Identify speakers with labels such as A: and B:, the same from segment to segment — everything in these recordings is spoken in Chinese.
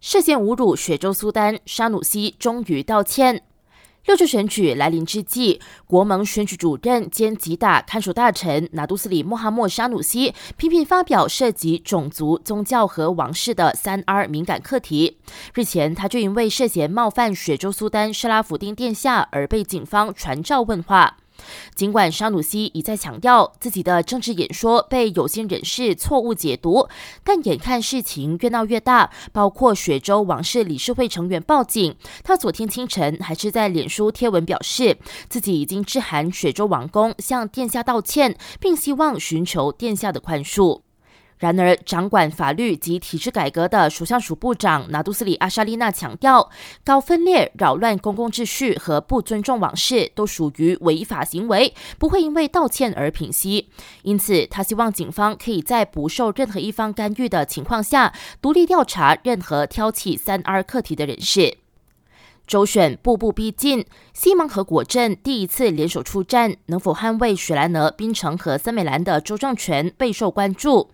A: 涉嫌侮辱雪州苏丹沙努西终于道歉。六州选举来临之际，国盟选举主任兼吉打看守大臣拿督斯里穆哈默沙努西频频发表涉及种族、宗教和王室的三 R 敏感课题。日前，他就因为涉嫌冒犯雪州苏丹施拉福丁殿下而被警方传召问话。尽管沙努西一再强调自己的政治演说被有心人士错误解读，但眼看事情越闹越大，包括雪州王室理事会成员报警，他昨天清晨还是在脸书贴文表示，自己已经致函雪州王宫向殿下道歉，并希望寻求殿下的宽恕。然而，掌管法律及体制改革的属相署部长拿杜斯里阿沙利娜强调，搞分裂、扰乱公共秩序和不尊重往事都属于违法行为，不会因为道歉而平息。因此，他希望警方可以在不受任何一方干预的情况下，独立调查任何挑起三 R 课题的人士。周选步步逼近，西蒙和果镇第一次联手出战，能否捍卫雪兰莪、槟城和森美兰的州政权备受关注。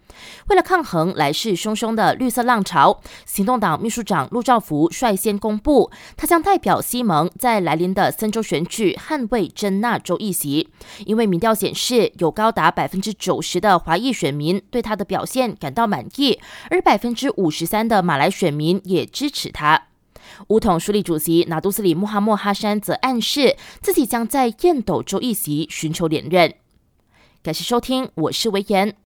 A: 为了抗衡来势汹汹的绿色浪潮，行动党秘书长陆兆福率先公布，他将代表西蒙在来临的森州选举捍卫真纳州议席。因为民调显示，有高达百分之九十的华裔选民对他的表现感到满意，而百分之五十三的马来选民也支持他。巫统书立主席拿督斯里穆哈默哈山则暗示自己将在燕斗州一席寻求连任。感谢收听，我是维言。